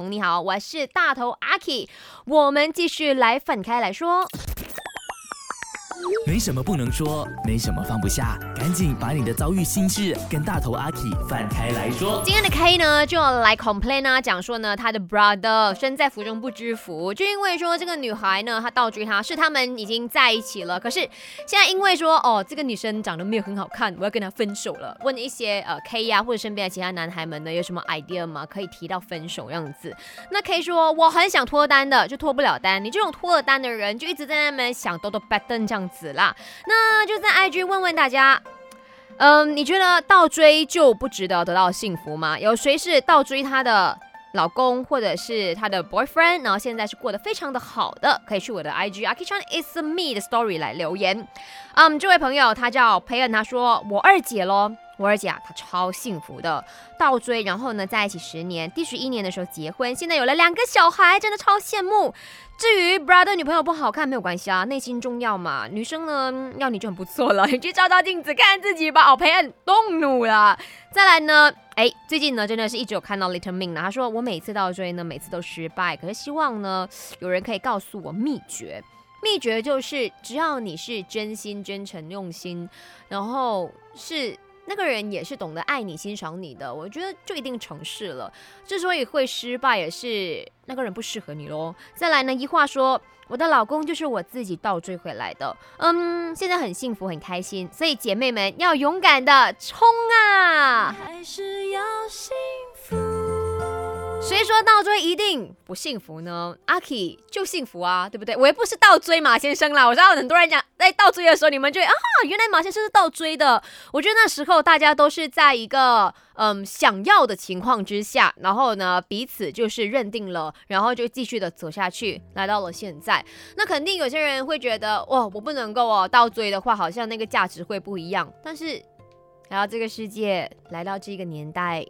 你好，我是大头阿 K，我们继续来分开来说。没什么不能说，没什么放不下，赶紧把你的遭遇心事跟大头阿 K 放开来说。今天的 K 呢，就要来 complain 啊，讲说呢，他的 brother 身在福中不知福，就因为说这个女孩呢，她倒追他，是他们已经在一起了，可是现在因为说哦，这个女生长得没有很好看，我要跟她分手了。问一些呃 K 呀或者身边的其他男孩们呢，有什么 idea 吗？可以提到分手样子？那 K 说我很想脱单的，就脱不了单。你这种脱了单的人，就一直在那边想抖抖 button 这样子啦。那就在 IG 问问大家，嗯，你觉得倒追就不值得得到幸福吗？有谁是倒追她的老公或者是她的 boyfriend，然后现在是过得非常的好的？可以去我的 IG a k i c h a n is me 的 story 来留言。嗯，这位朋友他叫培恩，他说我二姐咯。我二姐啊，她超幸福的，倒追，然后呢，在一起十年，第十一年的时候结婚，现在有了两个小孩，真的超羡慕。至于 brother 女朋友不好看没有关系啊，内心重要嘛。女生呢，要你就很不错了，你去照照镜子看自己吧。哦，培恩动怒了。再来呢，哎，最近呢，真的是一直有看到 Little Min 呢，他说我每次倒追呢，每次都失败，可是希望呢，有人可以告诉我秘诀。秘诀就是，只要你是真心、真诚、用心，然后是。那个人也是懂得爱你、欣赏你的，我觉得就一定成事了。之所以会失败，也是那个人不适合你喽。再来呢，一话说，我的老公就是我自己倒追回来的，嗯，现在很幸福、很开心，所以姐妹们要勇敢的冲啊！还是要。谁说倒追一定不幸福呢？阿 K 就幸福啊，对不对？我也不是倒追马先生啦。我知道很多人讲在倒追的时候，你们就啊，原来马先生是倒追的。我觉得那时候大家都是在一个嗯想要的情况之下，然后呢彼此就是认定了，然后就继续的走下去，来到了现在。那肯定有些人会觉得哇，我不能够哦倒追的话，好像那个价值会不一样。但是来到这个世界，来到这个年代。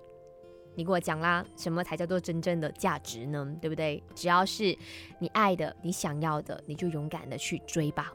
你给我讲啦，什么才叫做真正的价值呢？对不对？只要是你爱的、你想要的，你就勇敢的去追吧。